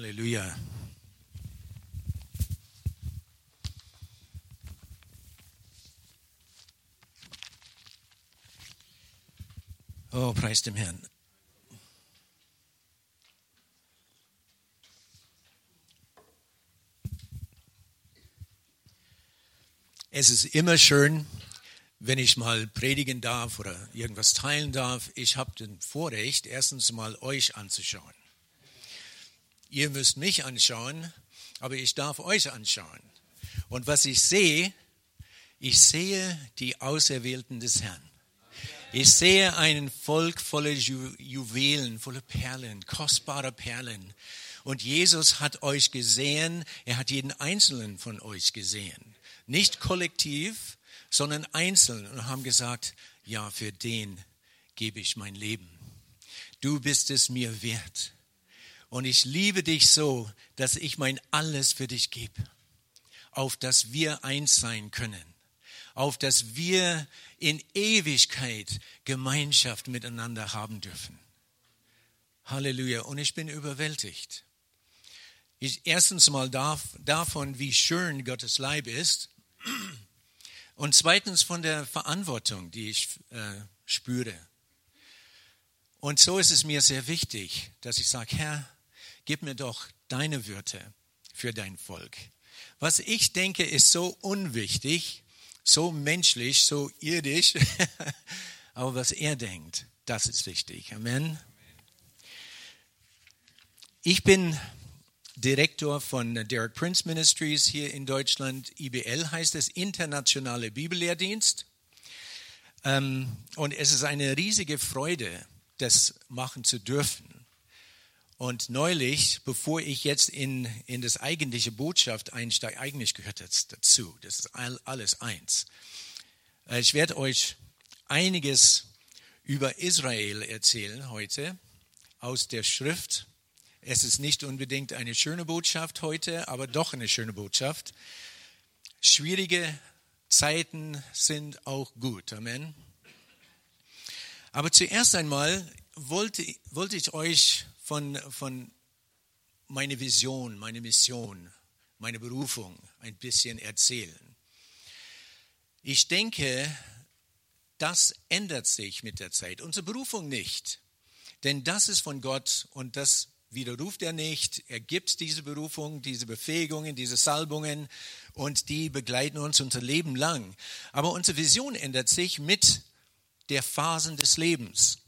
Halleluja. Oh, preis dem Herrn. Es ist immer schön, wenn ich mal predigen darf oder irgendwas teilen darf. Ich habe den Vorrecht, erstens mal euch anzuschauen. Ihr müsst mich anschauen, aber ich darf euch anschauen. Und was ich sehe, ich sehe die Auserwählten des Herrn. Ich sehe ein Volk voller Ju Juwelen, voller Perlen, kostbarer Perlen. Und Jesus hat euch gesehen, er hat jeden einzelnen von euch gesehen. Nicht kollektiv, sondern einzeln und haben gesagt, ja, für den gebe ich mein Leben. Du bist es mir wert. Und ich liebe dich so, dass ich mein Alles für dich gebe, auf dass wir eins sein können auf dass wir in Ewigkeit Gemeinschaft miteinander haben dürfen. Halleluja. Und ich bin überwältigt. Ich, erstens mal darf, davon, wie schön Gottes Leib ist. Und zweitens von der Verantwortung, die ich äh, spüre. Und so ist es mir sehr wichtig, dass ich sage, Herr, gib mir doch deine Würde für dein Volk. Was ich denke, ist so unwichtig, so menschlich, so irdisch, aber was er denkt, das ist wichtig. Amen. Ich bin Direktor von Derek Prince Ministries hier in Deutschland. IBL heißt es, Internationale Bibellehrdienst. Ähm, und es ist eine riesige Freude, das machen zu dürfen. Und neulich, bevor ich jetzt in, in das eigentliche Botschaft einsteige, eigentlich gehört das dazu, das ist alles eins. Äh, ich werde euch einiges über Israel erzählen heute aus der Schrift. Es ist nicht unbedingt eine schöne Botschaft heute, aber doch eine schöne Botschaft. Schwierige Zeiten sind auch gut. Amen. Aber zuerst einmal wollte, wollte ich euch von, von meiner Vision, meine Mission, meine Berufung ein bisschen erzählen. Ich denke, das ändert sich mit der Zeit. Unsere Berufung nicht. Denn das ist von Gott und das widerruft er nicht. Er gibt diese Berufung, diese Befähigungen, diese Salbungen und die begleiten uns unser Leben lang. Aber unsere Vision ändert sich mit der Phasen des Lebens.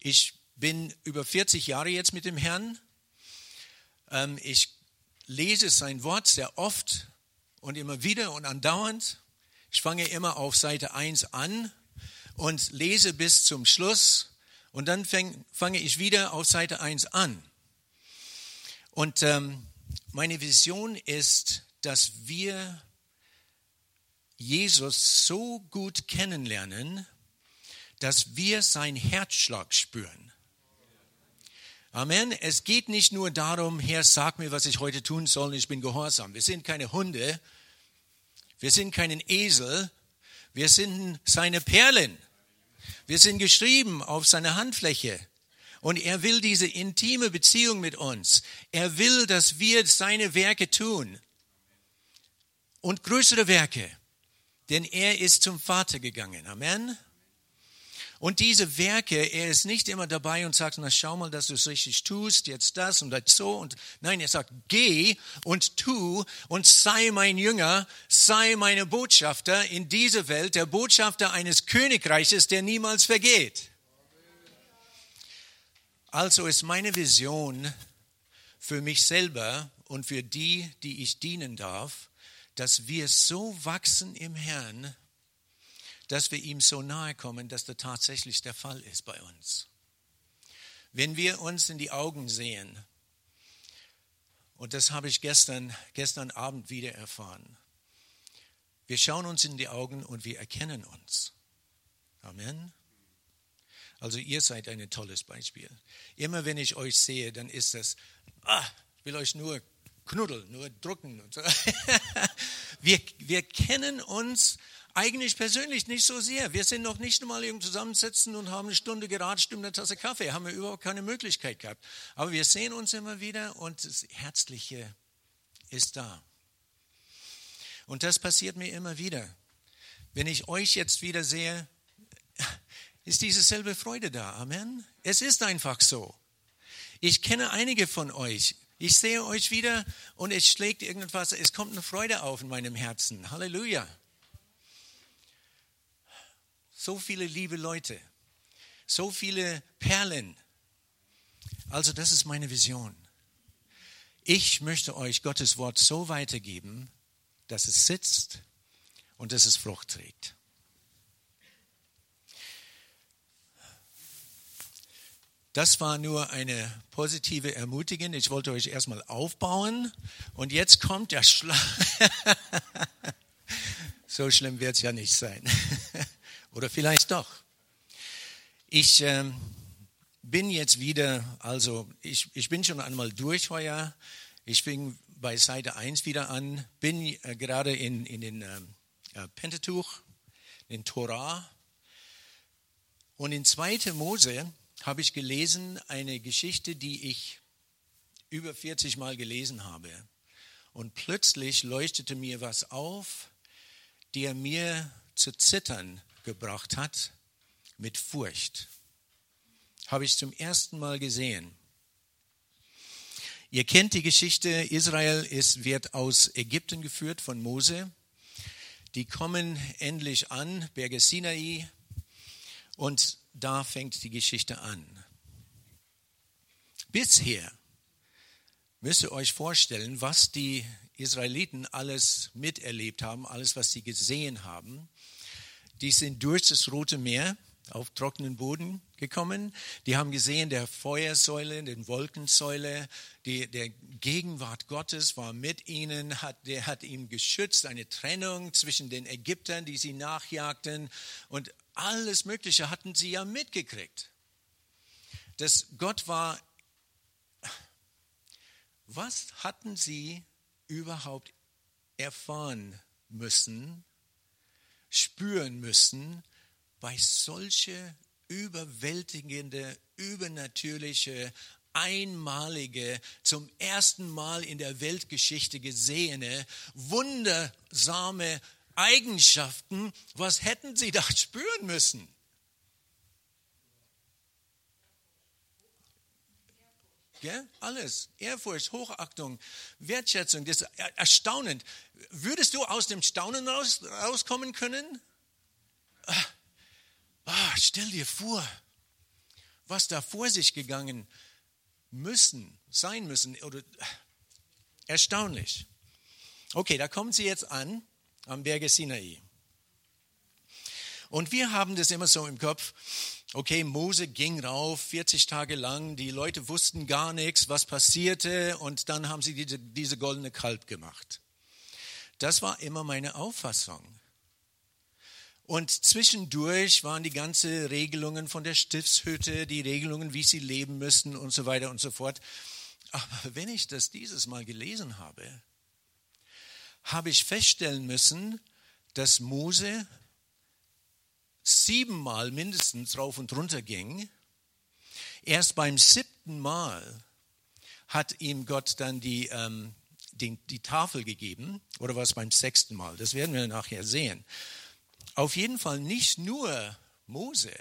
Ich bin über 40 Jahre jetzt mit dem Herrn. Ähm, ich lese sein Wort sehr oft und immer wieder und andauernd. Ich fange immer auf Seite 1 an und lese bis zum Schluss und dann fange ich wieder auf Seite 1 an. Und ähm, meine Vision ist, dass wir Jesus so gut kennenlernen, dass wir seinen Herzschlag spüren. Amen. Es geht nicht nur darum, Herr, sag mir, was ich heute tun soll, ich bin gehorsam. Wir sind keine Hunde, wir sind keinen Esel, wir sind seine Perlen. Wir sind geschrieben auf seiner Handfläche. Und er will diese intime Beziehung mit uns. Er will, dass wir seine Werke tun. Und größere Werke. Denn er ist zum Vater gegangen. Amen. Und diese Werke, er ist nicht immer dabei und sagt, na schau mal, dass du es richtig tust, jetzt das und das so. Und nein, er sagt, geh und tu und sei mein Jünger, sei meine Botschafter in dieser Welt, der Botschafter eines Königreiches, der niemals vergeht. Also ist meine Vision für mich selber und für die, die ich dienen darf, dass wir so wachsen im Herrn, dass wir ihm so nahe kommen, dass das tatsächlich der Fall ist bei uns. Wenn wir uns in die Augen sehen, und das habe ich gestern, gestern Abend wieder erfahren, wir schauen uns in die Augen und wir erkennen uns. Amen. Also ihr seid ein tolles Beispiel. Immer wenn ich euch sehe, dann ist das, ah, ich will euch nur knuddeln, nur drucken. So. wir, wir kennen uns Eigentlich persönlich nicht so sehr. Wir sind noch nicht einmal irgendwo zusammensitzen und haben eine Stunde geratscht um eine Tasse Kaffee. Haben wir überhaupt keine Möglichkeit gehabt. Aber wir sehen uns immer wieder und das Herzliche ist da. Und das passiert mir immer wieder. Wenn ich euch jetzt wieder sehe, ist diese selbe Freude da. Amen. Es ist einfach so. Ich kenne einige von euch. Ich sehe euch wieder und es schlägt irgendwas, es kommt eine Freude auf in meinem Herzen. Halleluja. So viele liebe Leute, so viele Perlen. Also das ist meine Vision. Ich möchte euch Gottes Wort so weitergeben, dass es sitzt und dass es Frucht trägt. Das war nur eine positive Ermutigung. Ich wollte euch erstmal aufbauen und jetzt kommt der Schlag. so schlimm wird es ja nicht sein. Oder vielleicht doch. Ich äh, bin jetzt wieder, also ich, ich bin schon einmal durch heuer. Ich fing bei Seite 1 wieder an, bin äh, gerade in, in den ähm, äh, Pentateuch, in Torah. Und in 2. Mose habe ich gelesen eine Geschichte, die ich über 40 Mal gelesen habe. Und plötzlich leuchtete mir was auf, der mir zu zittern gebracht hat mit Furcht. Habe ich zum ersten Mal gesehen. Ihr kennt die Geschichte, Israel ist, wird aus Ägypten geführt von Mose. Die kommen endlich an, Berge Sinai, und da fängt die Geschichte an. Bisher müsst ihr euch vorstellen, was die Israeliten alles miterlebt haben, alles, was sie gesehen haben. Die sind durch das Rote Meer auf trockenen Boden gekommen. Die haben gesehen, der Feuersäule, den Wolkensäule, die, der Gegenwart Gottes war mit ihnen, hat, der hat ihm geschützt, eine Trennung zwischen den Ägyptern, die sie nachjagten und alles Mögliche hatten sie ja mitgekriegt. Das Gott war, was hatten sie überhaupt erfahren müssen, spüren müssen, bei solche überwältigende, übernatürliche, einmalige, zum ersten Mal in der Weltgeschichte gesehene, wundersame Eigenschaften, was hätten sie da spüren müssen? Ja, alles. Ehrfurcht, Hochachtung, Wertschätzung, das ist erstaunend. Würdest du aus dem Staunen raus, rauskommen können? Ah, ah, stell dir vor, was da vor sich gegangen müssen, sein müssen. Oder, erstaunlich. Okay, da kommen sie jetzt an am Berge Sinai. Und wir haben das immer so im Kopf. Okay, Mose ging rauf 40 Tage lang, die Leute wussten gar nichts, was passierte, und dann haben sie diese, diese goldene Kalb gemacht. Das war immer meine Auffassung. Und zwischendurch waren die ganzen Regelungen von der Stiftshütte, die Regelungen, wie sie leben müssen und so weiter und so fort. Aber wenn ich das dieses Mal gelesen habe, habe ich feststellen müssen, dass Mose siebenmal mindestens rauf und runter ging. Erst beim siebten Mal hat ihm Gott dann die, ähm, die, die Tafel gegeben, oder war es beim sechsten Mal? Das werden wir nachher sehen. Auf jeden Fall nicht nur Mose.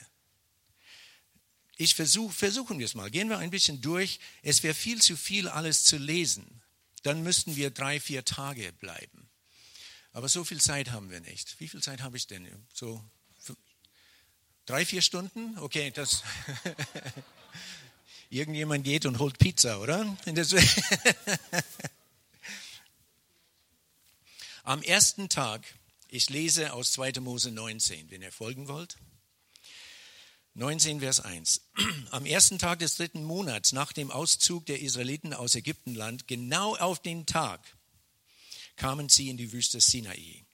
Ich versuche, versuchen wir es mal. Gehen wir ein bisschen durch. Es wäre viel zu viel, alles zu lesen. Dann müssten wir drei, vier Tage bleiben. Aber so viel Zeit haben wir nicht. Wie viel Zeit habe ich denn? So drei, vier Stunden? Okay, das. Irgendjemand geht und holt Pizza, oder? Am ersten Tag ich lese aus 2. Mose 19, wenn ihr folgen wollt. 19, Vers 1. Am ersten Tag des dritten Monats nach dem Auszug der Israeliten aus Ägyptenland, genau auf den Tag, kamen sie in die Wüste Sinai.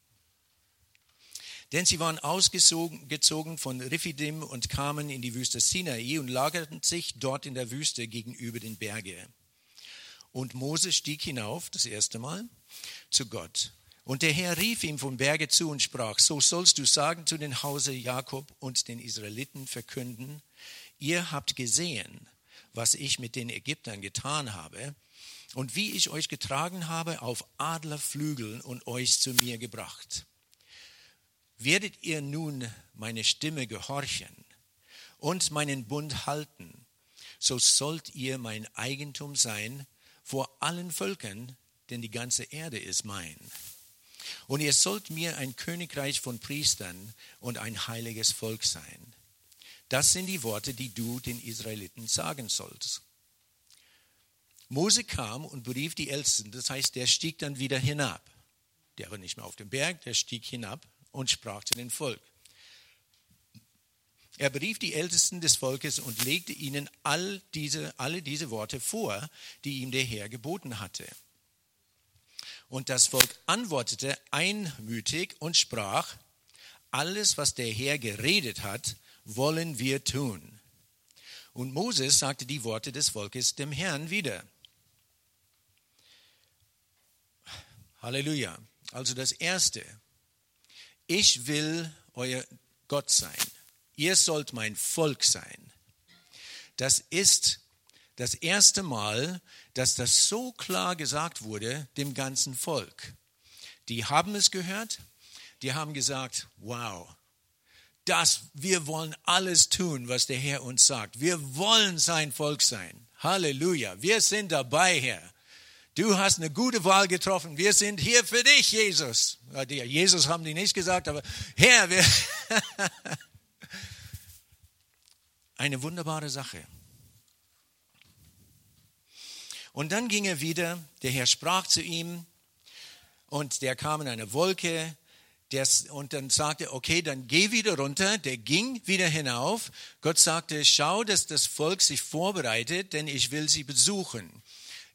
Denn sie waren ausgezogen von Riphidim und kamen in die Wüste Sinai und lagerten sich dort in der Wüste gegenüber den Bergen. Und Mose stieg hinauf, das erste Mal, zu Gott Und der Herr rief ihm vom Berge zu und sprach, so sollst du sagen zu den Hause Jakob und den Israeliten verkünden, ihr habt gesehen, was ich mit den Ägyptern getan habe und wie ich euch getragen habe auf Adlerflügeln und euch zu mir gebracht. Werdet ihr nun meine Stimme gehorchen und meinen Bund halten, so sollt ihr mein Eigentum sein vor allen Völkern, denn die ganze Erde ist mein. Und ihr sollt mir ein Königreich von Priestern und ein heiliges Volk sein. Das sind die Worte, die du den Israeliten sagen sollst. Mose kam und berief die Ältesten, das heißt, der stieg dann wieder hinab. Der war nicht mehr auf dem Berg, der stieg hinab und sprach zu dem Volk. Er berief die Ältesten des Volkes und legte ihnen all diese, alle diese Worte vor, die ihm der Herr geboten hatte. Und das Volk antwortete einmütig und sprach, alles, was der Herr geredet hat, wollen wir tun. Und Moses sagte die Worte des Volkes dem Herrn wieder. Halleluja. Also das Erste, ich will euer Gott sein. Ihr sollt mein Volk sein. Das ist das erste Mal, dass das so klar gesagt wurde dem ganzen Volk. Die haben es gehört, die haben gesagt, wow, das, wir wollen alles tun, was der Herr uns sagt. Wir wollen sein Volk sein. Halleluja, wir sind dabei, Herr. Du hast eine gute Wahl getroffen. Wir sind hier für dich, Jesus. Jesus haben die nicht gesagt, aber Herr, wir eine wunderbare Sache. Und dann ging er wieder, der Herr sprach zu ihm und der kam in eine Wolke und dann sagte, okay, dann geh wieder runter. Der ging wieder hinauf. Gott sagte, schau, dass das Volk sich vorbereitet, denn ich will sie besuchen.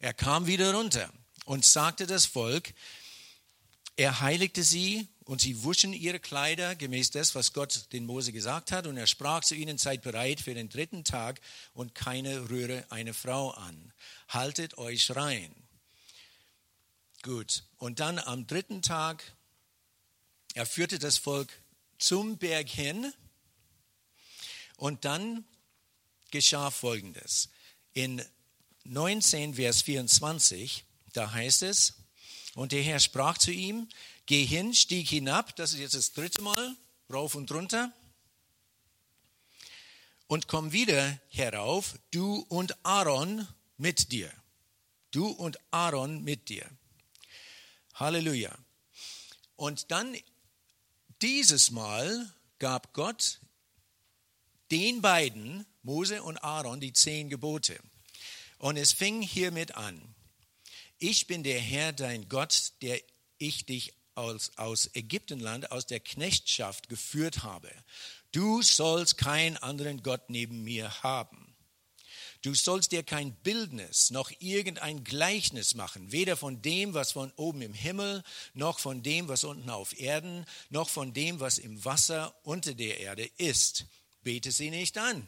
Er kam wieder runter und sagte das Volk, er heiligte sie und sie wuschen ihre Kleider gemäß des, was Gott den Mose gesagt hat. Und er sprach zu ihnen, seid bereit für den dritten Tag und keine rühre eine Frau an haltet euch rein. Gut, und dann am dritten Tag, er führte das Volk zum Berg hin und dann geschah Folgendes. In 19, Vers 24, da heißt es, und der Herr sprach zu ihm, geh hin, stieg hinab, das ist jetzt das dritte Mal, rauf und runter, und komm wieder herauf, du und Aaron mit dir. Du und Aaron mit dir. Halleluja. Und dann dieses Mal gab Gott den beiden, Mose und Aaron, die zehn Gebote. Und es fing hiermit an. Ich bin der Herr, dein Gott, der ich dich aus, aus Ägyptenland, aus der Knechtschaft geführt habe. Du sollst keinen anderen Gott neben mir haben. Du sollst dir kein Bildnis noch irgendein Gleichnis machen, weder von dem, was von oben im Himmel, noch von dem, was unten auf Erden, noch von dem, was im Wasser unter der Erde ist. Bete sie nicht an.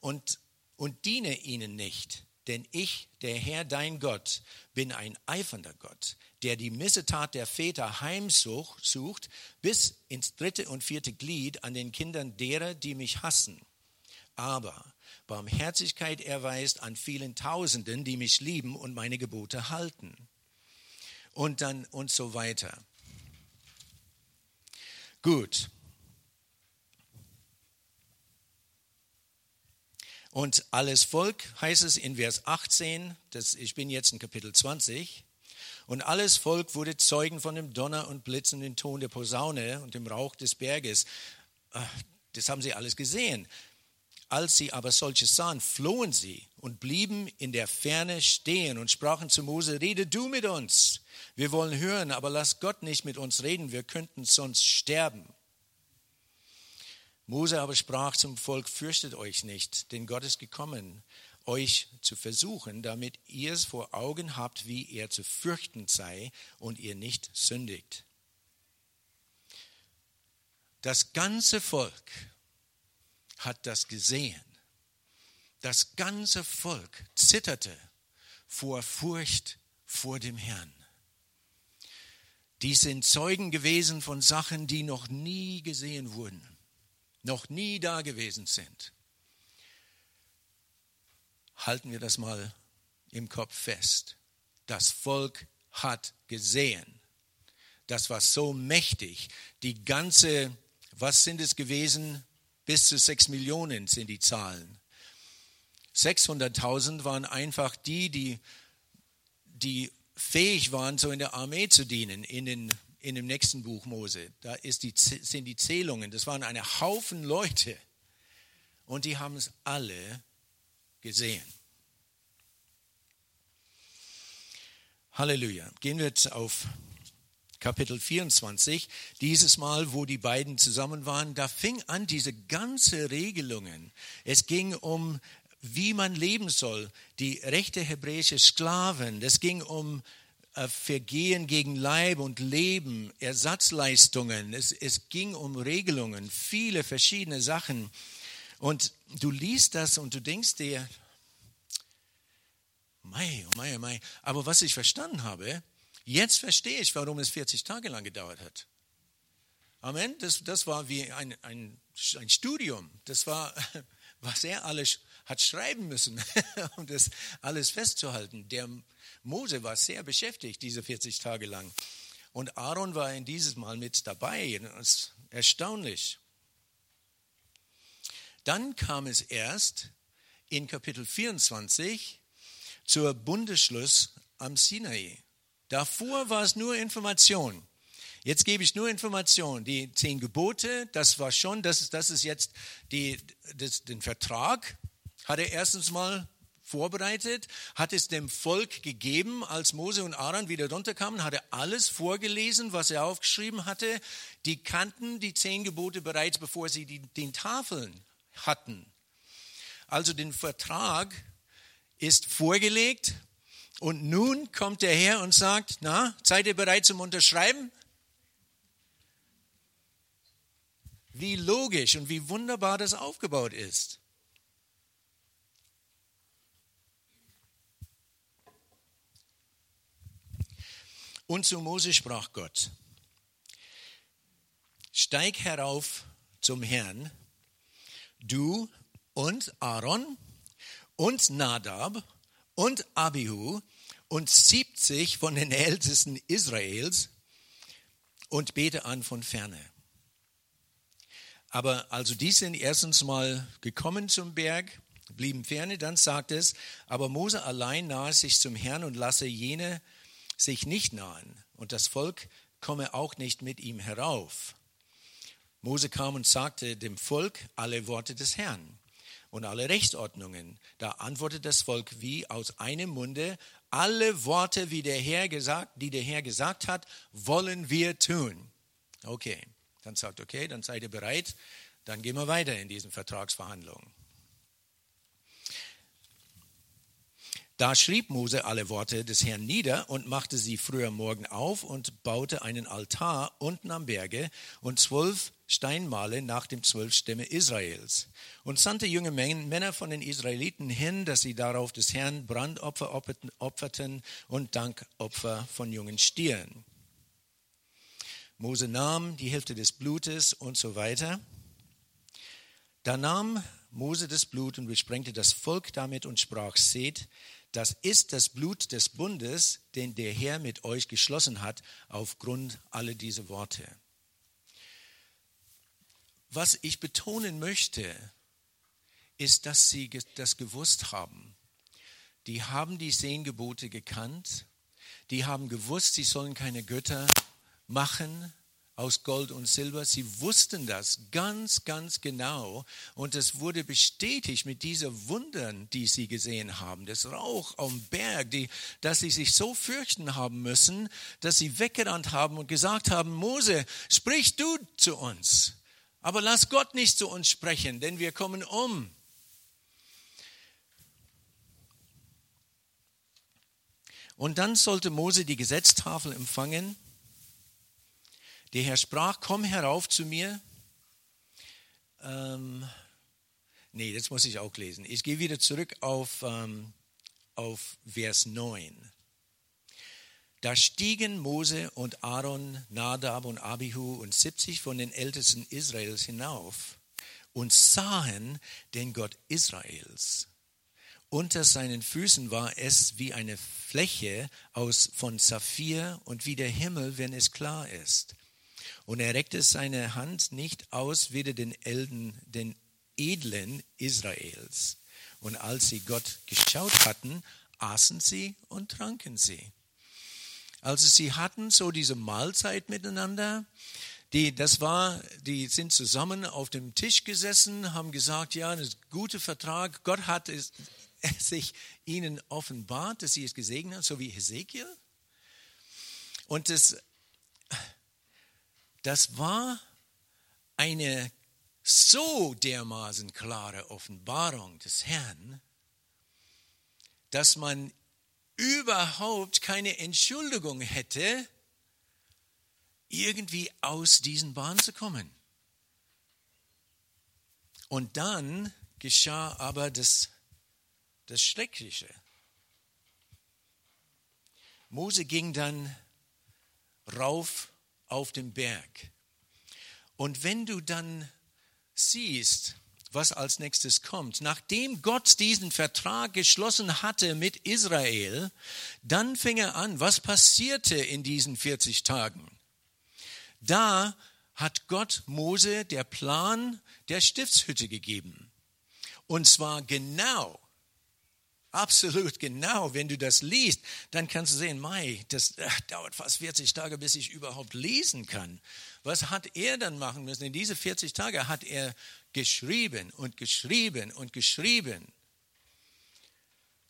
Und, und diene ihnen nicht, denn ich, der Herr dein Gott, bin ein eifernder Gott, der die Missetat der Väter heimsucht bis ins dritte und vierte Glied an den Kindern derer, die mich hassen aber Barmherzigkeit erweist an vielen Tausenden, die mich lieben und meine Gebote halten. Und dann und so weiter. Gut. Und alles Volk heißt es in Vers 18, das, ich bin jetzt in Kapitel 20, und alles Volk wurde Zeugen von dem Donner und blitzenden Ton der Posaune und dem Rauch des Berges. Das haben sie alles gesehen. Als sie aber solches sahen, flohen sie und blieben in der Ferne stehen und sprachen zu Mose, rede du mit uns. Wir wollen hören, aber lass Gott nicht mit uns reden, wir könnten sonst sterben. Mose aber sprach zum Volk, fürchtet euch nicht, denn Gott ist gekommen, euch zu versuchen, damit ihr es vor Augen habt, wie er zu fürchten sei und ihr nicht sündigt. Das ganze Volk hat das gesehen. Das ganze Volk zitterte vor Furcht vor dem Herrn. die sind Zeugen gewesen von Sachen, die noch nie gesehen wurden, noch nie da gewesen sind. Halten wir das mal im Kopf fest. Das Volk hat gesehen. Das war so mächtig. Die ganze, was sind es gewesen? Bis zu sechs Millionen sind die Zahlen. 600.000 waren einfach die, die, die fähig waren, so in der Armee zu dienen, in, den, in dem nächsten Buch Mose. Da die, sind die Zählungen. Das waren eine Haufen Leute. Und die haben es alle gesehen. Halleluja. Gehen wir jetzt auf Kapitel 24. Dieses Mal, wo die beiden zusammen waren, da fing an diese ganze Regelungen. Es ging um, wie man leben soll, die rechte hebräische Sklaven. Es ging um Vergehen gegen Leib und Leben, Ersatzleistungen. Es, es ging um Regelungen, viele verschiedene Sachen. Und du liest das und du denkst dir, Mei, oh mei, oh mei. Aber was ich verstanden habe, jetzt verstehe ich, warum es 40 Tage lang gedauert hat. Amen. Das, das war wie ein, ein, ein Studium. Das war, was er alles hat schreiben müssen, um das alles festzuhalten. Der Mose war sehr beschäftigt, diese 40 Tage lang. Und Aaron war in dieses Mal mit dabei. Das ist erstaunlich. Dann kam es erst in Kapitel 24 zur Bundesschluss am Sinai. Davor war es nur Information. Jetzt gebe ich nur Information. Die zehn Gebote, das war schon, das ist, das ist jetzt die, das, den Vertrag, hat er erstens mal vorbereitet, hat es dem Volk gegeben, als Mose und Aaron wieder runterkamen, hat er alles vorgelesen, was er aufgeschrieben hatte. Die kannten die zehn Gebote bereits, bevor sie die, den Tafeln hatten. Also den Vertrag ist vorgelegt und nun kommt er her und sagt, na, seid ihr bereit zum Unterschreiben? Wie logisch und wie wunderbar das aufgebaut ist. Und zu Mose sprach Gott, steig herauf zum Herrn, du und Aaron und Nadab und Abihu und 70 von den Ältesten Israels und bete an von ferne. Aber also die sind erstens mal gekommen zum Berg, blieben ferne, dann sagt es, aber Mose allein nahe sich zum Herrn und lasse jene sich nicht nahen und das Volk komme auch nicht mit ihm herauf. Mose kam und sagte dem Volk alle Worte des Herrn und alle Rechtsordnungen. Da antwortet das Volk wie aus einem Munde, alle Worte, wie der Herr gesagt, die der Herr gesagt hat, wollen wir tun. Okay, dann sagt, okay, dann seid ihr bereit, dann gehen wir weiter in diesen Vertragsverhandlungen. Da schrieb Mose alle Worte des Herrn nieder und machte sie früher Morgen auf und baute einen Altar unten am Berge und zwölf Steinmale nach dem zwölf Stämme Israels und sandte junge Männer von den Israeliten hin, dass sie darauf des Herrn Brandopfer opferten und Dankopfer von jungen Stieren. Mose nahm die Hälfte des Blutes und so weiter. Da nahm Mose das Blut und besprengte das Volk damit und sprach, seht, das ist das Blut des Bundes, den der Herr mit euch geschlossen hat, aufgrund aller dieser Worte. Was ich betonen möchte, ist, dass sie das gewusst haben. Die haben die zehn Gebote gekannt, die haben gewusst, sie sollen keine Götter machen, aus Gold und Silber. Sie wussten das ganz, ganz genau. Und es wurde bestätigt mit diesen Wundern, die sie gesehen haben. Das Rauch am Berg, die, dass sie sich so fürchten haben müssen, dass sie weggerannt haben und gesagt haben, Mose, sprich du zu uns. Aber lass Gott nicht zu uns sprechen, denn wir kommen um. Und dann sollte Mose die Gesetztafel empfangen der Herr sprach, komm herauf zu mir. Ähm, nee, das muss ich auch lesen. Ich gehe wieder zurück auf, ähm, auf Vers 9. Da stiegen Mose und Aaron, Nadab und Abihu und 70 von den Ältesten Israels hinauf und sahen den Gott Israels. Unter seinen Füßen war es wie eine Fläche aus, von Saphir und wie der Himmel, wenn es klar ist. Und er reckte seine Hand nicht aus, weder den Elden, den Edlen Israels. Und als sie Gott geschaut hatten, aßen sie und tranken sie. Also sie hatten so diese Mahlzeit miteinander. Die, das war, die sind zusammen auf dem Tisch gesessen, haben gesagt, ja, das ist ein guter Vertrag. Gott hat es, sich ihnen offenbart, dass sie es gesegnet haben, so wie Hesekiel. Und das, das war eine so dermaßen klare Offenbarung des Herrn, dass man überhaupt keine Entschuldigung hätte, irgendwie aus diesen Bahnen zu kommen. Und dann geschah aber das, das Schreckliche. Mose ging dann rauf auf den Berg. Und wenn du dann siehst, was als nächstes kommt. Nachdem Gott diesen Vertrag geschlossen hatte mit Israel, dann fing er an, was passierte in diesen 40 Tagen? Da hat Gott Mose der Plan der Stiftshütte gegeben. Und zwar genau, absolut genau, wenn du das liest, dann kannst du sehen, Mai, das ach, dauert fast 40 Tage, bis ich überhaupt lesen kann. Was hat er dann machen müssen? In diese 40 Tage hat er geschrieben und geschrieben und geschrieben.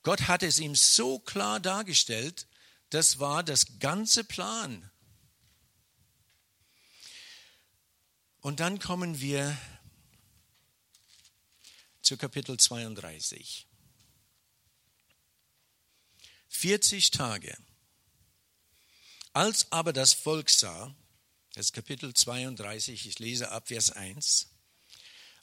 Gott hat es ihm so klar dargestellt, das war das ganze Plan. Und dann kommen wir zu Kapitel 32. 40 Tage. Als aber das Volk sah, das Kapitel 32, ich lese ab Vers 1.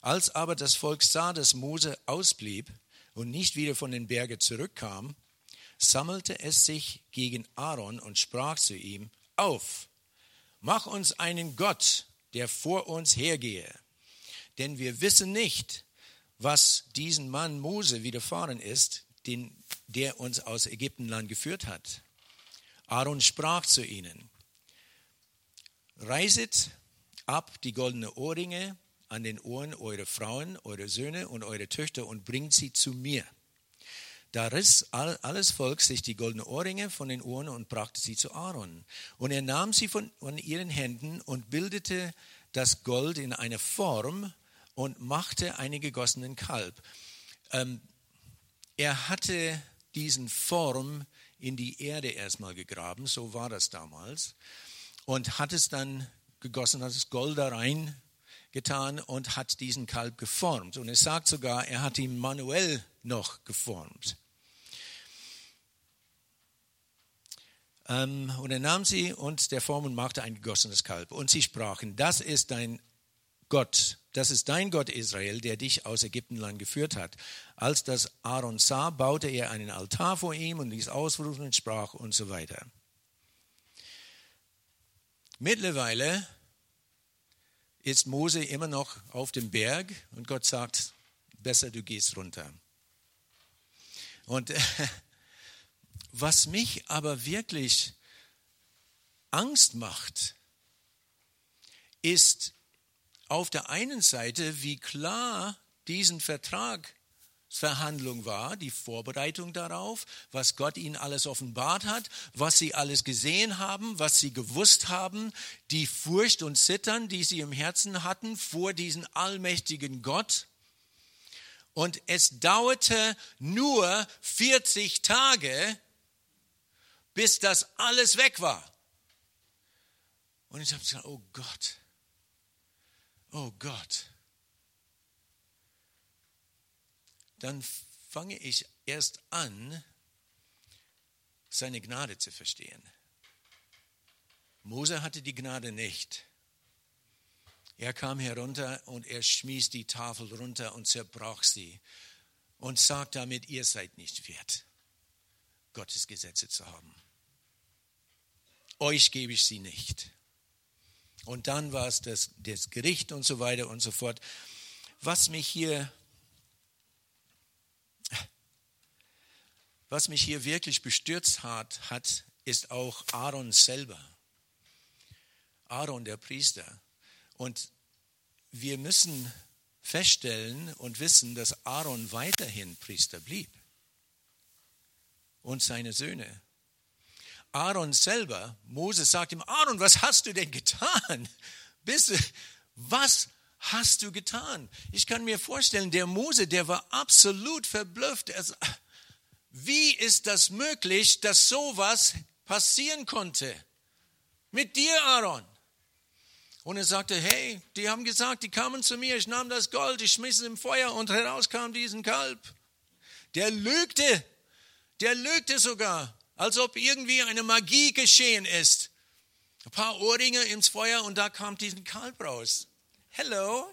Als aber das Volk sah, dass Mose ausblieb und nicht wieder von den Bergen zurückkam, sammelte es sich gegen Aaron und sprach zu ihm, auf, mach uns einen Gott, der vor uns hergehe. Denn wir wissen nicht, was diesen Mann Mose widerfahren ist, den, der uns aus Ägyptenland geführt hat. Aaron sprach zu ihnen, Reiset ab die goldenen Ohrringe an den Ohren eurer Frauen, eurer Söhne und eurer Töchter und bringt sie zu mir. Da riss alles Volk sich die goldenen Ohrringe von den Ohren und brachte sie zu Aaron. Und er nahm sie von, von ihren Händen und bildete das Gold in eine Form und machte einen gegossenen Kalb. Ähm, er hatte diesen Form in die Erde erstmal gegraben, so war das damals und hat es dann gegossen, hat das Gold da rein getan und hat diesen Kalb geformt. Und es sagt sogar, er hat ihn manuell noch geformt. Ähm, und er nahm sie und der Form und machte ein gegossenes Kalb. Und sie sprachen, das ist dein Gott, das ist dein Gott Israel, der dich aus Ägyptenland geführt hat. Als das Aaron sah, baute er einen Altar vor ihm und ließ ausrufen und sprach und so weiter. Mittlerweile ist Mose immer noch auf dem Berg und Gott sagt, besser du gehst runter. Und was mich aber wirklich Angst macht, ist auf der einen Seite, wie klar diesen Vertrag Verhandlung war, die Vorbereitung darauf, was Gott ihnen alles offenbart hat, was sie alles gesehen haben, was sie gewusst haben, die Furcht und Zittern, die sie im Herzen hatten vor diesem allmächtigen Gott. Und es dauerte nur 40 Tage, bis das alles weg war. Und ich habe gesagt, oh Gott, oh Gott. dann fange ich erst an, seine Gnade zu verstehen. Mose hatte die Gnade nicht. Er kam herunter und er schmiss die Tafel runter und zerbrach sie und sagt damit, ihr seid nicht wert, Gottes Gesetze zu haben. euch gebe ich sie nicht. Und dann war es das, das Gericht und so weiter und so fort. Was mich hier, was mich hier wirklich bestürzt hat, hat, ist auch Aaron selber. Aaron, der Priester. Und wir müssen feststellen und wissen, dass Aaron weiterhin Priester blieb und seine Söhne. Aaron selber, Moses sagt ihm, Aaron, was hast du denn getan? Bist was hast du getan? Ich kann mir vorstellen, der Mose, der war absolut verblüfft. Er, wie ist das möglich, dass sowas passieren konnte? Mit dir, Aaron. Und er sagte, hey, die haben gesagt, die kamen zu mir, ich nahm das Gold, ich schmiss es im Feuer und heraus kam diesen Kalb. Der lügte, der lügte sogar, als ob irgendwie eine Magie geschehen ist. Ein paar Ohrringe ins Feuer und da kam diesen Kalb raus. Hello,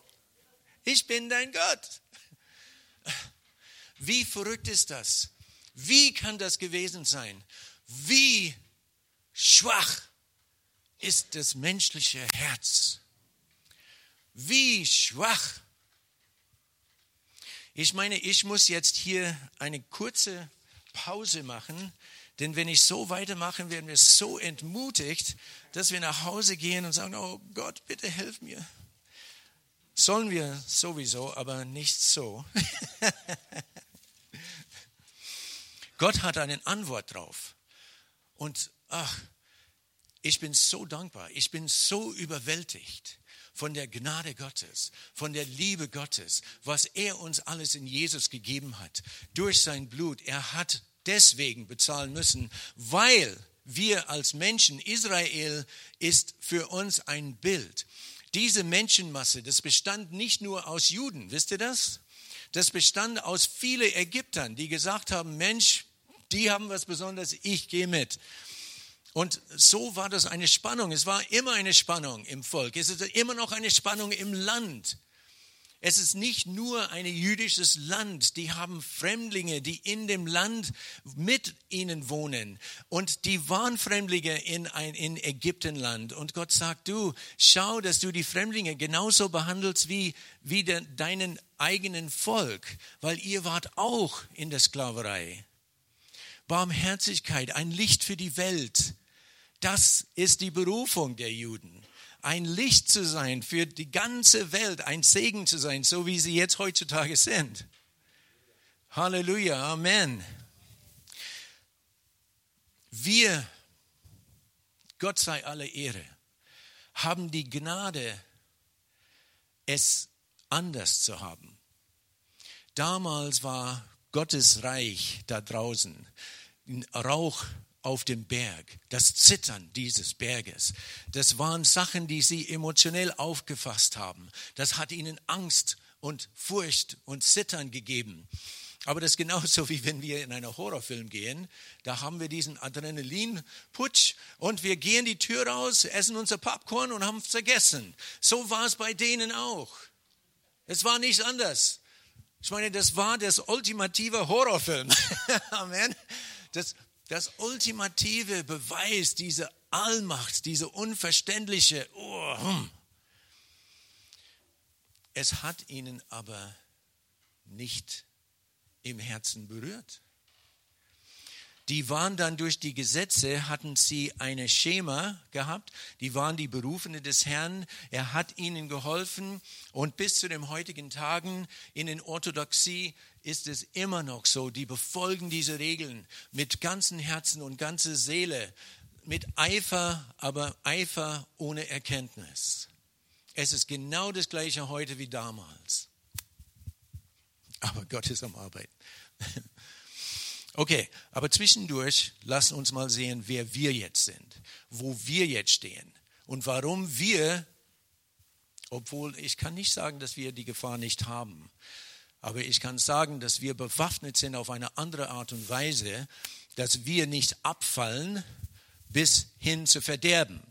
ich bin dein Gott. Wie verrückt ist das? Wie kann das gewesen sein? Wie schwach ist das menschliche Herz. Wie schwach. Ich meine, ich muss jetzt hier eine kurze Pause machen, denn wenn ich so weitermache, werden wir so entmutigt, dass wir nach Hause gehen und sagen, oh Gott, bitte helf mir. Sollen wir sowieso, aber nicht so. Gott hat eine Antwort drauf. Und ach, ich bin so dankbar, ich bin so überwältigt von der Gnade Gottes, von der Liebe Gottes, was er uns alles in Jesus gegeben hat, durch sein Blut. Er hat deswegen bezahlen müssen, weil wir als Menschen, Israel ist für uns ein Bild. Diese Menschenmasse, das bestand nicht nur aus Juden, wisst ihr das? Das bestand aus vielen Ägyptern, die gesagt haben, Mensch, die haben was Besonderes, ich gehe mit. Und so war das eine Spannung. Es war immer eine Spannung im Volk. Es ist immer noch eine Spannung im Land. Es ist nicht nur ein jüdisches Land. Die haben Fremdlinge, die in dem Land mit ihnen wohnen. Und die waren Fremdlinge in ein in Ägyptenland. Und Gott sagt, du, schau, dass du die Fremdlinge genauso behandelst wie, wie de, deinen eigenen Volk. Weil ihr wart auch in der Sklaverei. Barmherzigkeit, ein Licht für die Welt. Das ist die Berufung der Juden. Ein Licht zu sein für die ganze Welt, ein Segen zu sein, so wie sie jetzt heutzutage sind. Halleluja, Amen. Wir, Gott sei alle Ehre, haben die Gnade, es anders zu haben. Damals war Gottes Reich da draußen. Rauch auf dem Berg, das Zittern dieses Berges, das waren Sachen, die sie emotionell aufgefasst haben. Das hat ihnen Angst und Furcht und Zittern gegeben. Aber das ist genauso wie wenn wir in einen Horrorfilm gehen. Da haben wir diesen Adrenalinputsch und wir gehen die Tür raus, essen unser Popcorn und haben es vergessen. So war es bei denen auch. Es war nichts anders. Ich meine, das war das ultimative Horrorfilm. Amen. Das das ultimative Beweis, diese Allmacht, diese unverständliche, oh, hm. es hat ihnen aber nicht im Herzen berührt. Die waren dann durch die Gesetze, hatten sie eine Schema gehabt, die waren die Berufene des Herrn, er hat ihnen geholfen und bis zu den heutigen Tagen in den Orthodoxie ist es immer noch so, die befolgen diese Regeln mit ganzem Herzen und ganzer Seele, mit Eifer, aber Eifer ohne Erkenntnis. Es ist genau das gleiche heute wie damals. Aber Gott ist am Arbeiten. Okay, aber zwischendurch lassen uns mal sehen, wer wir jetzt sind, wo wir jetzt stehen und warum wir, obwohl ich kann nicht sagen, dass wir die Gefahr nicht haben, aber ich kann sagen, dass wir bewaffnet sind auf eine andere Art und Weise, dass wir nicht abfallen bis hin zu verderben.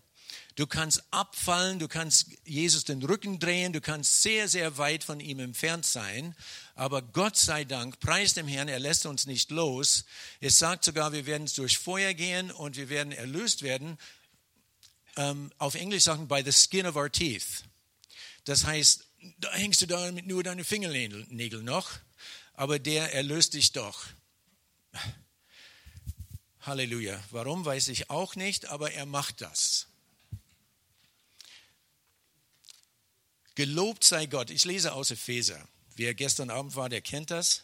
Du kannst abfallen, du kannst Jesus den Rücken drehen, du kannst sehr, sehr weit von ihm entfernt sein. Aber Gott sei Dank, preis dem Herrn, er lässt uns nicht los. Es sagt sogar, wir werden durch Feuer gehen und wir werden erlöst werden. ähm, auf Englisch sagen, by the skin of our teeth. Das heißt, da hängst du da mit nur deine Fingernägel noch, aber der erlöst dich doch. Halleluja. Warum weiß ich auch nicht, aber er macht das. Gelobt sei Gott. Ich lese aus Epheser. Wer gestern Abend war, der kennt das.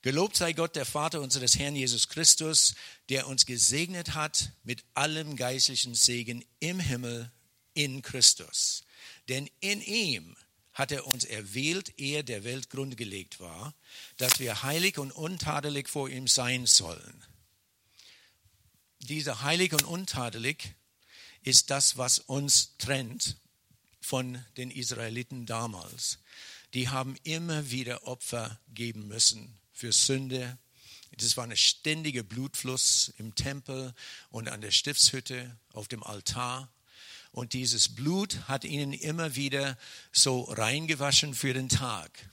Gelobt sei Gott, der Vater unseres Herrn Jesus Christus, der uns gesegnet hat mit allem geistlichen Segen im Himmel in Christus. Denn in ihm hat er uns erwählt, ehe der Welt grundgelegt war, dass wir heilig und untadelig vor ihm sein sollen. Dieser heilig und untadelig ist das, was uns trennt von den Israeliten damals. Die haben immer wieder Opfer geben müssen für Sünde. Das war ein ständiger Blutfluss im Tempel und an der Stiftshütte auf dem Altar. Und dieses Blut hat ihnen immer wieder so reingewaschen für den Tag.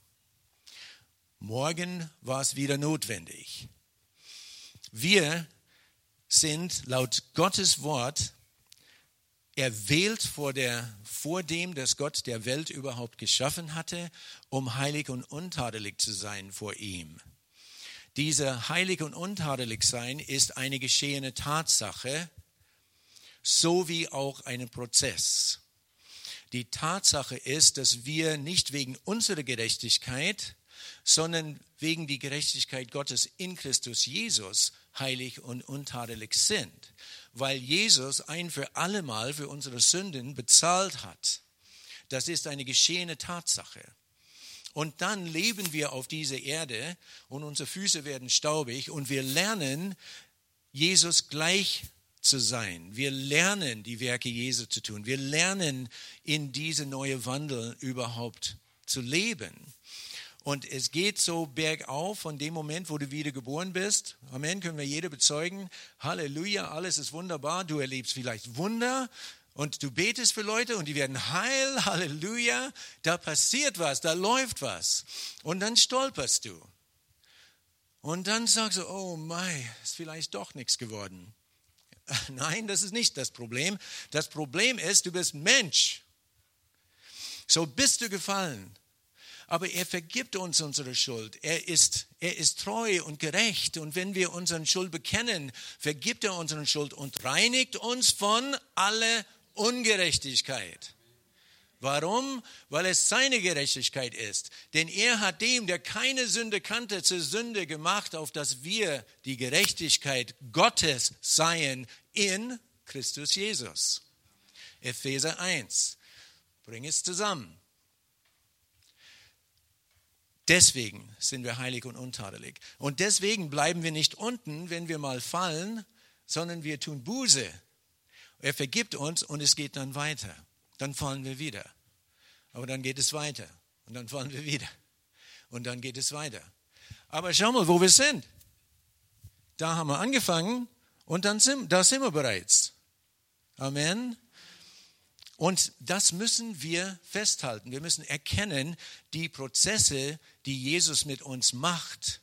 Morgen war es wieder notwendig. Wir sind laut Gottes Wort erwählt vor, der, vor dem, dass Gott der Welt überhaupt geschaffen hatte, um heilig und untadelig zu sein vor ihm. Dieser heilig und untadelig sein ist eine geschehene Tatsache, sowie auch einen Prozess. Die Tatsache ist, dass wir nicht wegen unserer Gerechtigkeit, sondern wegen die Gerechtigkeit Gottes in Christus Jesus heilig und untadelig sind, weil Jesus ein für allemal für unsere Sünden bezahlt hat. Das ist eine geschehene Tatsache. Und dann leben wir auf dieser Erde und unsere Füße werden staubig und wir lernen, Jesus gleich zu sein. Wir lernen, die Werke Jesu zu tun. Wir lernen, in diese neue Wandel überhaupt zu leben. Und es geht so bergauf von dem Moment, wo du wieder geboren bist. Amen, können wir jeder bezeugen. Halleluja, alles ist wunderbar. Du erlebst vielleicht Wunder und du betest für Leute und die werden heil. Halleluja, da passiert was, da läuft was. Und dann stolperst du. Und dann sagst du, oh mein, ist vielleicht doch nichts geworden. Nein, das ist nicht das Problem. Das Problem ist, du bist Mensch. So bist du gefallen. Aber er vergibt uns unsere Schuld. Er ist, er ist treu und gerecht. Und wenn wir unseren Schuld bekennen, vergibt er unseren Schuld und reinigt uns von aller Ungerechtigkeit. Warum? Weil es seine Gerechtigkeit ist. Denn er hat dem, der keine Sünde kannte, zur Sünde gemacht, auf dass wir die Gerechtigkeit Gottes seien in Christus Jesus. Epheser 1. Bring es zusammen. Deswegen sind wir heilig und untadelig. Und deswegen bleiben wir nicht unten, wenn wir mal fallen, sondern wir tun Buße. Er vergibt uns und es geht dann weiter dann fallen wir wieder. Aber dann geht es weiter und dann fallen wir wieder und dann geht es weiter. Aber schau mal, wo wir sind. Da haben wir angefangen und dann sind, da sind wir bereits. Amen. Und das müssen wir festhalten. Wir müssen erkennen, die Prozesse, die Jesus mit uns macht,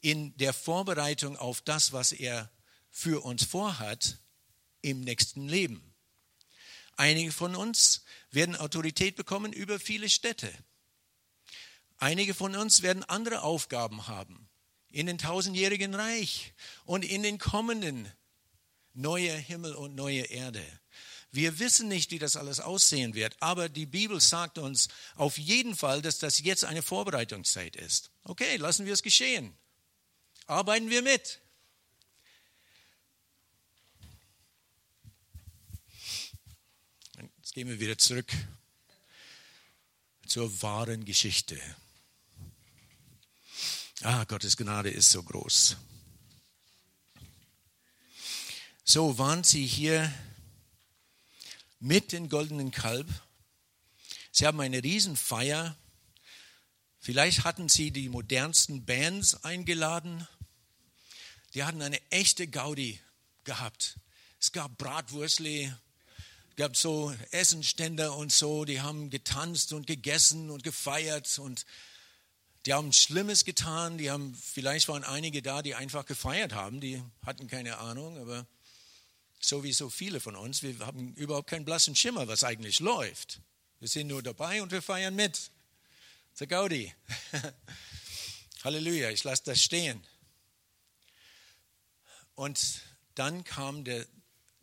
in der Vorbereitung auf das, was er für uns vorhat im nächsten Leben. Einige von uns werden Autorität bekommen über viele Städte. Einige von uns werden andere Aufgaben haben in den tausendjährigen Reich und in den kommenden neue Himmel und neue Erde. Wir wissen nicht, wie das alles aussehen wird, aber die Bibel sagt uns auf jeden Fall, dass das jetzt eine Vorbereitungszeit ist. Okay, lassen wir es geschehen. Arbeiten wir mit. Jetzt gehen wir wieder zurück zur wahren Geschichte. Ah, Gottes Gnade ist so groß. So waren sie hier mit dem goldenen Kalb. Sie haben eine Riesenfeier. Vielleicht hatten sie die modernsten Bands eingeladen. Die hatten eine echte Gaudi gehabt. Es gab Bratwurstli, gab so Essenstände und so, die haben getanzt und gegessen und gefeiert und die haben Schlimmes getan. Die haben, vielleicht waren einige da, die einfach gefeiert haben, die hatten keine Ahnung, aber so wie so viele von uns, wir haben überhaupt keinen blassen Schimmer, was eigentlich läuft. Wir sind nur dabei und wir feiern mit. The Gaudi. Halleluja, ich lasse das stehen. Und dann kam der,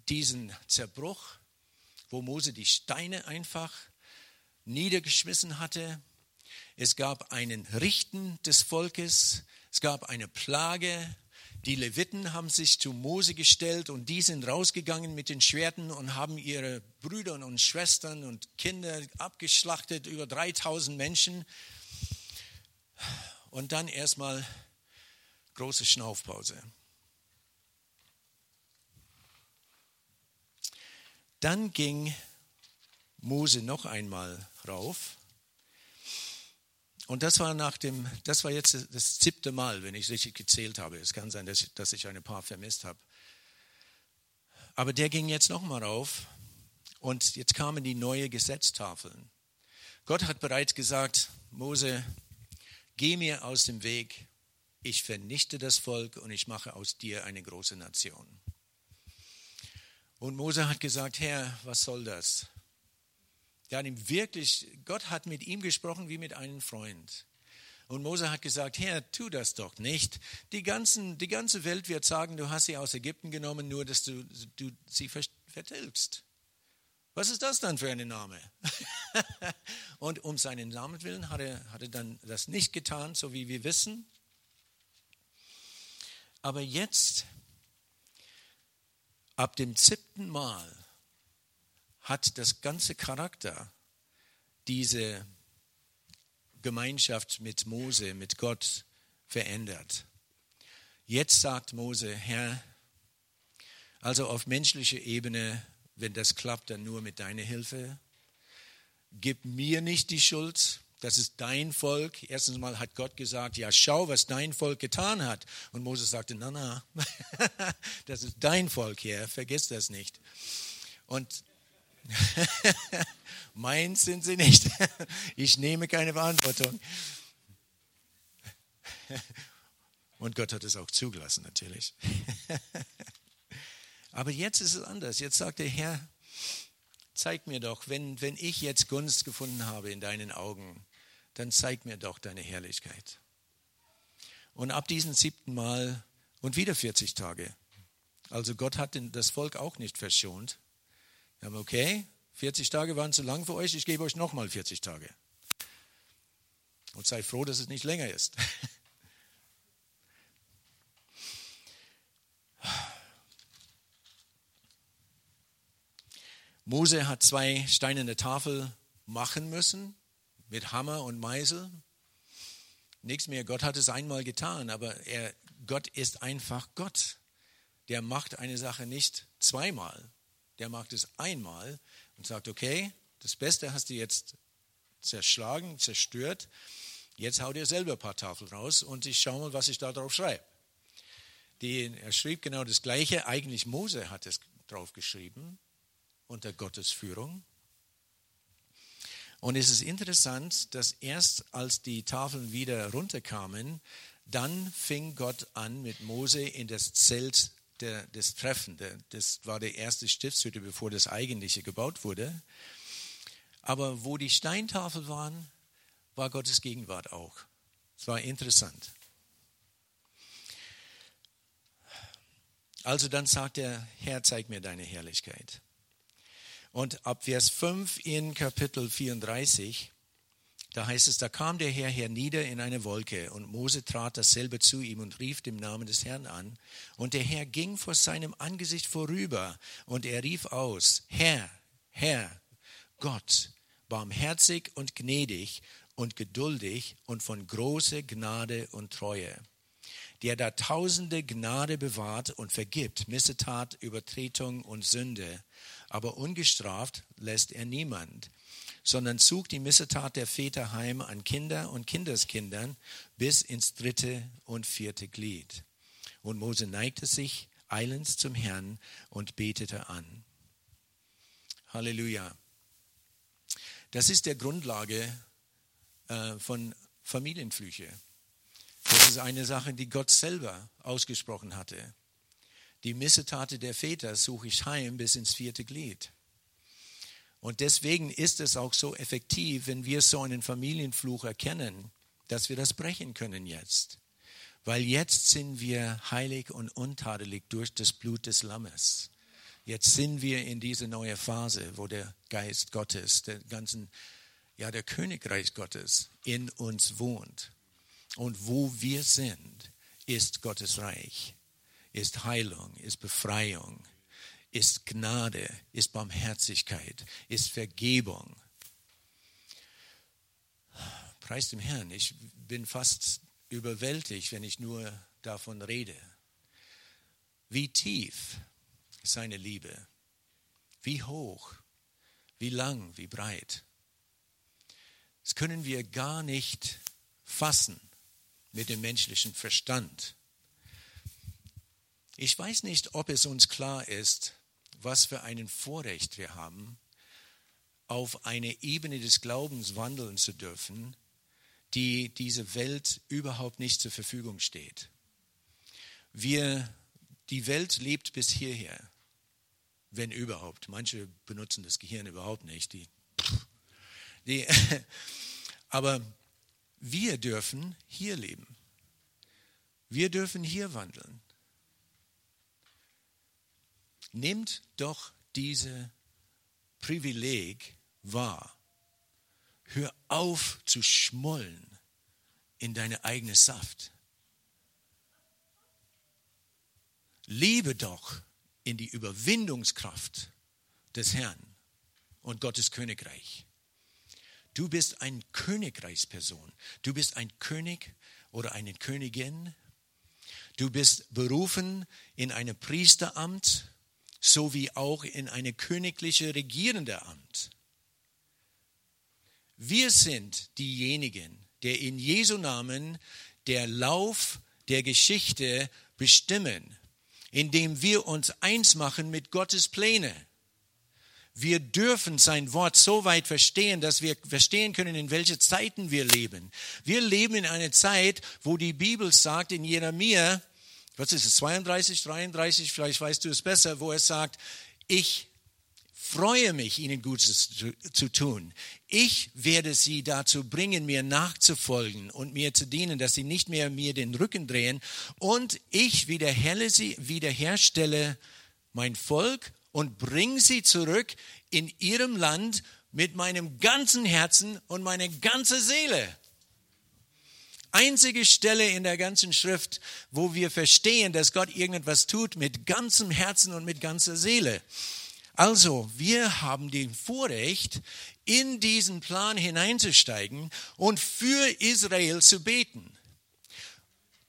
diesen Zerbruch, wo Mose die Steine einfach niedergeschmissen hatte. Es gab einen Richten des Volkes, es gab eine Plage. Die Leviten haben sich zu Mose gestellt und die sind rausgegangen mit den Schwerten und haben ihre Brüder und Schwestern und Kinder abgeschlachtet, über 3000 Menschen. Und dann erstmal große Schnaufpause. Dann ging Mose noch einmal rauf. Und das war nach dem, das war jetzt das siebte Mal, wenn ich richtig gezählt habe. Es kann sein, dass ich, dass ich ein paar vermisst habe. Aber der ging jetzt noch mal rauf und jetzt kamen die neuen Gesetztafeln. Gott hat bereits gesagt, Mose, geh mir aus dem Weg, ich vernichte das Volk und ich mache aus dir eine große Nation. Und Mose hat gesagt, Herr, was soll das? Der hat ihm wirklich, Gott hat mit ihm gesprochen wie mit einem Freund. Und Mose hat gesagt, Herr, tu das doch nicht. Die, ganzen, die ganze Welt wird sagen, du hast sie aus Ägypten genommen, nur dass du, du sie vertilgst. Was ist das dann für ein Name? und um seinen Namen willen hat er, hat er dann das nicht getan, so wie wir wissen. Aber jetzt, ab dem siebten Mal, hat das ganze Charakter diese Gemeinschaft mit Mose, mit Gott verändert. Jetzt sagt Mose, Herr, also auf menschlicher Ebene wenn das klappt, dann nur mit deiner Hilfe. Gib mir nicht die Schuld, das ist dein Volk. Erstens mal hat Gott gesagt, ja, schau, was dein Volk getan hat. Und Moses sagte, na, na, das ist dein Volk hier, vergiss das nicht. Und meins sind sie nicht. ich nehme keine Verantwortung. Und Gott hat es auch zugelassen, natürlich. Aber jetzt ist es anders. Jetzt sagt der Herr, zeig mir doch, wenn, wenn ich jetzt Gunst gefunden habe in deinen Augen, dann zeig mir doch deine Herrlichkeit. Und ab diesem siebten Mal und wieder 40 Tage. Also Gott hat das Volk auch nicht verschont. Wir haben, okay, 40 Tage waren zu lang für euch, ich gebe euch nochmal 40 Tage. Und sei froh, dass es nicht länger ist. Mose hat zwei steinerne Tafel machen müssen mit Hammer und Meißel. Nichts mehr. Gott hat es einmal getan, aber er, Gott ist einfach Gott. Der macht eine Sache nicht zweimal. Der macht es einmal und sagt, okay, das Beste hast du jetzt zerschlagen, zerstört. Jetzt hau dir selber ein paar Tafeln raus und ich schaue mal, was ich da drauf schreibe. Er schrieb genau das Gleiche. Eigentlich Mose hat es drauf geschrieben unter Gottes Führung. Und es ist interessant, dass erst als die Tafeln wieder runterkamen, dann fing Gott an mit Mose in das Zelt der, des Treffen. Das war der erste Stiftshütte, bevor das eigentliche gebaut wurde. Aber wo die Steintafeln waren, war Gottes Gegenwart auch. Es war interessant. Also dann sagt der Herr, zeig mir deine Herrlichkeit. Und ab Vers 5 in Kapitel 34, da heißt es, da kam der Herr hernieder in eine Wolke und Mose trat dasselbe zu ihm und rief dem Namen des Herrn an. Und der Herr ging vor seinem Angesicht vorüber und er rief aus, Herr, Herr, Gott, barmherzig und gnädig und geduldig und von großer Gnade und Treue, der da tausende Gnade bewahrt und vergibt Missetat, Übertretung und Sünde aber ungestraft lässt er niemand, sondern zog die Missetat der Väter heim an Kinder und Kindeskindern bis ins dritte und vierte Glied. Und Mose neigte sich eilends zum Herrn und betete an. Halleluja. Das ist der Grundlage äh, von Familienflüche. Das ist eine Sache, die Gott selber ausgesprochen hatte. Die Missetate der Väter suche ich heim bis ins vierte Glied. Und deswegen ist es auch so effektiv, wenn wir so einen Familienfluch erkennen, dass wir das brechen können jetzt. Weil jetzt sind wir heilig und untadelig durch das Blut des Lammes. Jetzt sind wir in diese neue Phase, wo der Geist Gottes, der ganzen, ja, der Königreich Gottes in uns wohnt. Und wo wir sind, ist Gottes Reich, ist Heilung, ist Befreiung, ist Gnade, ist Barmherzigkeit, ist Vergebung. Preis dem Herrn, ich bin fast überwältigt, wenn ich nur davon rede. Wie tief ist seine Liebe, wie hoch, wie lang, wie breit. Das können wir gar nicht fassen mit dem menschlichen Verstand. Ich weiß nicht, ob es uns klar ist, was für ein Vorrecht wir haben, auf eine Ebene des Glaubens wandeln zu dürfen, die diese Welt überhaupt nicht zur Verfügung steht. Wir, die Welt lebt bis hierher, wenn überhaupt. Manche benutzen das Gehirn überhaupt nicht. Die, die, aber wir dürfen hier leben. Wir dürfen hier wandeln. Nehmt doch diese Privileg wahr. Hör auf zu schmollen in deine eigene Saft. Lebe doch in die Überwindungskraft des Herrn und Gottes Königreich. Du bist eine Königreichsperson. Du bist ein König oder eine Königin. Du bist berufen in ein Priesteramt sowie auch in eine königliche regierende Amt. Wir sind diejenigen, der in Jesu Namen der Lauf der Geschichte bestimmen, indem wir uns eins machen mit Gottes Pläne. Wir dürfen sein Wort so weit verstehen, dass wir verstehen können, in welche Zeiten wir leben. Wir leben in einer Zeit, wo die Bibel sagt in Jeremia, was ist es, 32, 33, vielleicht weißt du es besser, wo er sagt, ich freue mich, ihnen Gutes zu, zu, tun. Ich werde sie dazu bringen, mir nachzufolgen und mir zu dienen, dass sie nicht mehr mir den Rücken drehen. Und ich wiederherstelle mein Volk und bringe sie zurück in ihrem Land mit meinem ganzen Herzen und meiner ganzen Seele einzige Stelle in der ganzen Schrift, wo wir verstehen, dass Gott irgendetwas tut mit ganzem Herzen und mit ganzer Seele. Also, wir haben den Vorrecht, in diesen Plan hineinzusteigen und für Israel zu beten,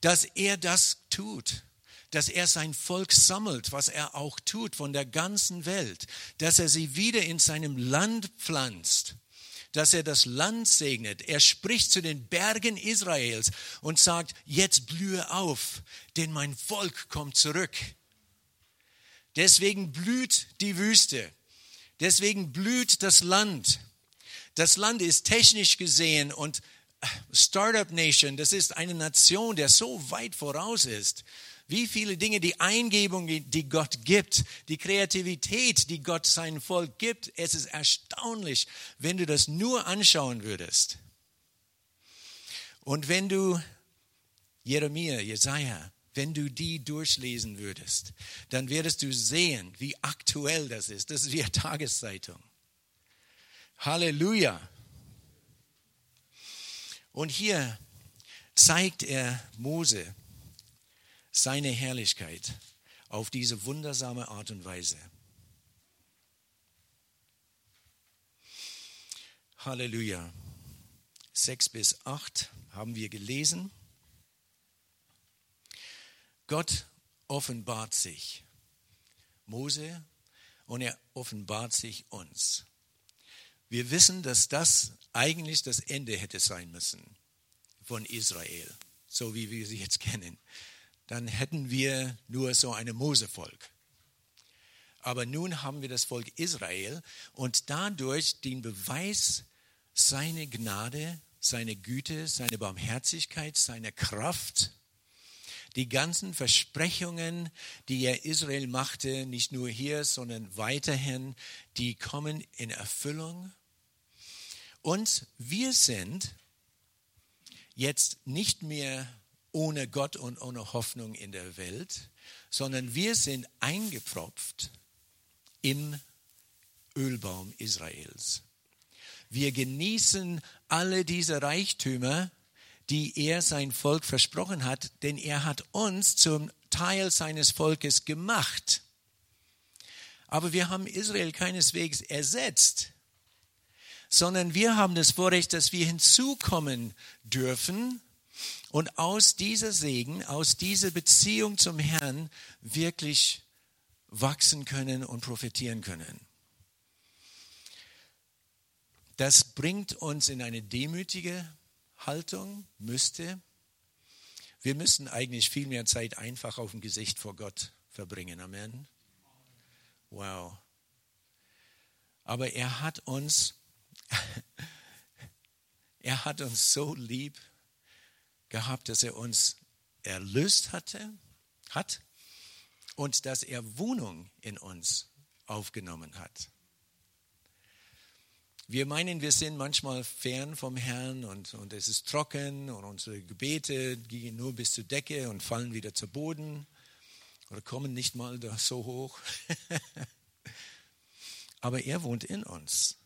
dass er das tut dass er sein Volk sammelt, was er auch tut von der ganzen Welt, dass er sie wieder in seinem Land pflanzt dass er das Land segnet. Er spricht zu den Bergen Israels und sagt, jetzt blühe auf, denn mein Volk kommt zurück. Deswegen blüht die Wüste. Deswegen blüht das Land. Das Land ist technisch gesehen und Startup Nation, das ist eine Nation, der so weit voraus ist. Wie viele Dinge, die Eingebung, die Gott gibt, die Kreativität, die Gott sein Volk gibt, es ist erstaunlich, wenn du das nur anschauen würdest. Und wenn du Jeremia, Jesaja, wenn du die durchlesen würdest, dann würdest du sehen, wie aktuell das ist. Das ist wie eine Tageszeitung. Halleluja. Und hier zeigt er Mose, seine Herrlichkeit auf diese wundersame Art und Weise. Halleluja. 6 bis 8 haben wir gelesen. Gott offenbart sich Mose und er offenbart sich uns. Wir wissen, dass das eigentlich das Ende hätte sein müssen von Israel, so wie wir sie jetzt kennen dann hätten wir nur so ein Mosevolk. Aber nun haben wir das Volk Israel und dadurch den Beweis seiner Gnade, seine Güte, seine Barmherzigkeit, seine Kraft, Die ganzen Versprechungen, die er Israel machte, nicht nur hier, sondern weiterhin, die kommen in Erfüllung. Und wir sind jetzt nicht mehr ohne Gott und ohne Hoffnung in der Welt, sondern wir sind eingepropft im Ölbaum Israels. Wir genießen alle diese Reichtümer, die er sein Volk versprochen hat, denn er hat uns zum Teil seines Volkes gemacht. Aber wir haben Israel keineswegs ersetzt, sondern wir haben das Vorrecht, dass wir hinzukommen dürfen und aus dieser Segen, aus dieser Beziehung zum Herrn wirklich wachsen können und profitieren können. Das bringt uns in eine demütige Haltung, müsste. Wir müssten eigentlich viel mehr Zeit einfach auf dem Gesicht vor Gott verbringen. Amen. Wow. Aber er hat uns, er hat uns so lieb gehabt, dass er uns erlöst hatte, hat und dass er Wohnung in uns aufgenommen hat. Wir meinen, wir sind manchmal fern vom Herrn und, und es ist trocken und unsere Gebete gehen nur bis zur Decke und fallen wieder zu Boden oder kommen nicht mal so hoch. Aber er wohnt in uns.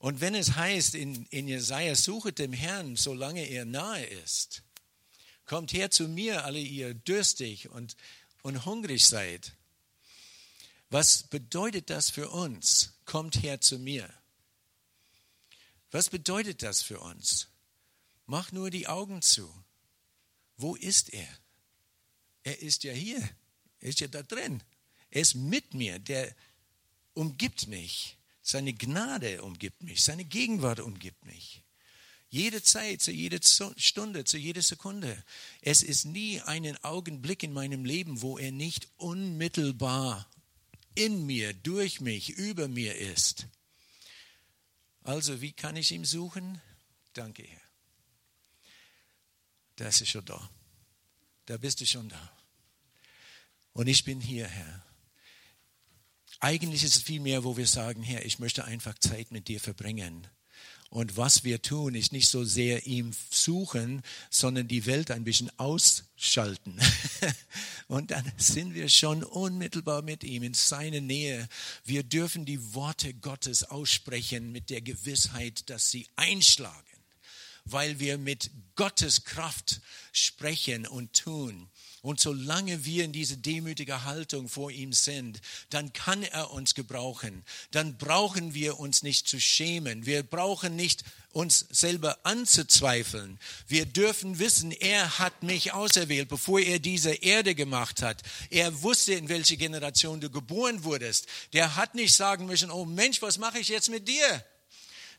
Und wenn es heißt in, in Jesaja, suchet dem Herrn, solange er nahe ist, kommt her zu mir, alle ihr dürstig und, und hungrig seid. Was bedeutet das für uns? Kommt her zu mir. Was bedeutet das für uns? Mach nur die Augen zu. Wo ist er? Er ist ja hier. Er ist ja da drin. Er ist mit mir. Der umgibt mich. Seine Gnade umgibt mich. Seine Gegenwart umgibt mich. Jede Zeit, zu jeder Stunde, zu jeder Sekunde. Es ist nie einen Augenblick in meinem Leben, wo er nicht unmittelbar in mir, durch mich, über mir ist. Also, wie kann ich ihn suchen? Danke, Herr. Da ist schon da. Da bist du schon da. Und ich bin hier, Herr. Eigentlich ist es viel mehr, wo wir sagen, Herr, ich möchte einfach Zeit mit dir verbringen. Und was wir tun, ist nicht so sehr ihm suchen, sondern die Welt ein bisschen ausschalten. Und dann sind wir schon unmittelbar mit ihm in seiner Nähe. Wir dürfen die Worte Gottes aussprechen mit der Gewissheit, dass sie einschlagen, weil wir mit Gottes Kraft sprechen und tun. Und solange wir in dieser demütigen Haltung vor ihm sind, dann kann er uns gebrauchen. Dann brauchen wir uns nicht zu schämen. Wir brauchen nicht uns selber anzuzweifeln. Wir dürfen wissen, er hat mich auserwählt, bevor er diese Erde gemacht hat. Er wusste, in welche Generation du geboren wurdest. Der hat nicht sagen müssen, oh Mensch, was mache ich jetzt mit dir?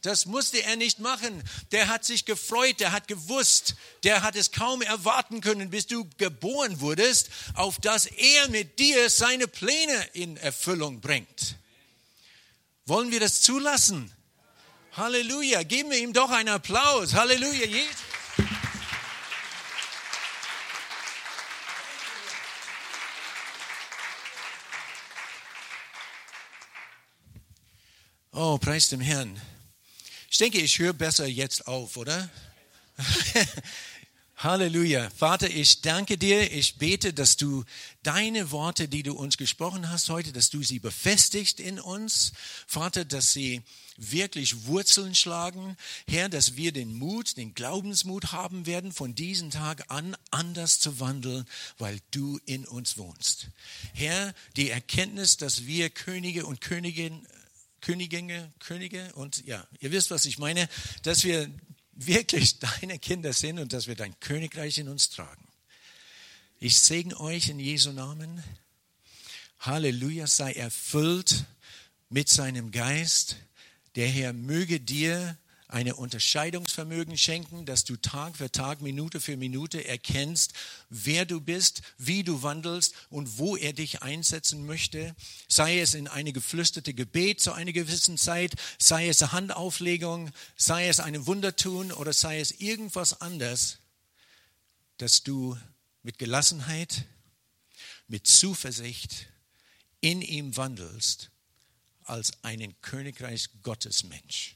Das musste er nicht machen. Der hat sich gefreut, der hat gewusst, der hat es kaum erwarten können, bis du geboren wurdest, auf dass er mit dir seine Pläne in Erfüllung bringt. Wollen wir das zulassen? Halleluja. Geben wir ihm doch einen Applaus. Halleluja. Oh, preis dem Herrn. Ich denke, ich höre besser jetzt auf, oder? Halleluja. Vater, ich danke dir. Ich bete, dass du deine Worte, die du uns gesprochen hast heute, dass du sie befestigst in uns. Vater, dass sie wirklich Wurzeln schlagen. Herr, dass wir den Mut, den Glaubensmut haben werden, von diesem Tag an anders zu wandeln, weil du in uns wohnst. Herr, die Erkenntnis, dass wir Könige und Königinnen Königin, Könige und ja, ihr wisst, was ich meine, dass wir wirklich deine Kinder sind und dass wir dein Königreich in uns tragen. Ich segne euch in Jesu Namen. Halleluja, sei erfüllt mit seinem Geist. Der Herr möge dir eine Unterscheidungsvermögen schenken, dass du Tag für Tag, Minute für Minute erkennst, wer du bist, wie du wandelst und wo er dich einsetzen möchte. Sei es in eine geflüsterte Gebet zu einer gewissen Zeit, sei es eine Handauflegung, sei es eine Wundertun oder sei es irgendwas anderes, dass du mit Gelassenheit, mit Zuversicht in ihm wandelst als einen Königreich Gottes Mensch.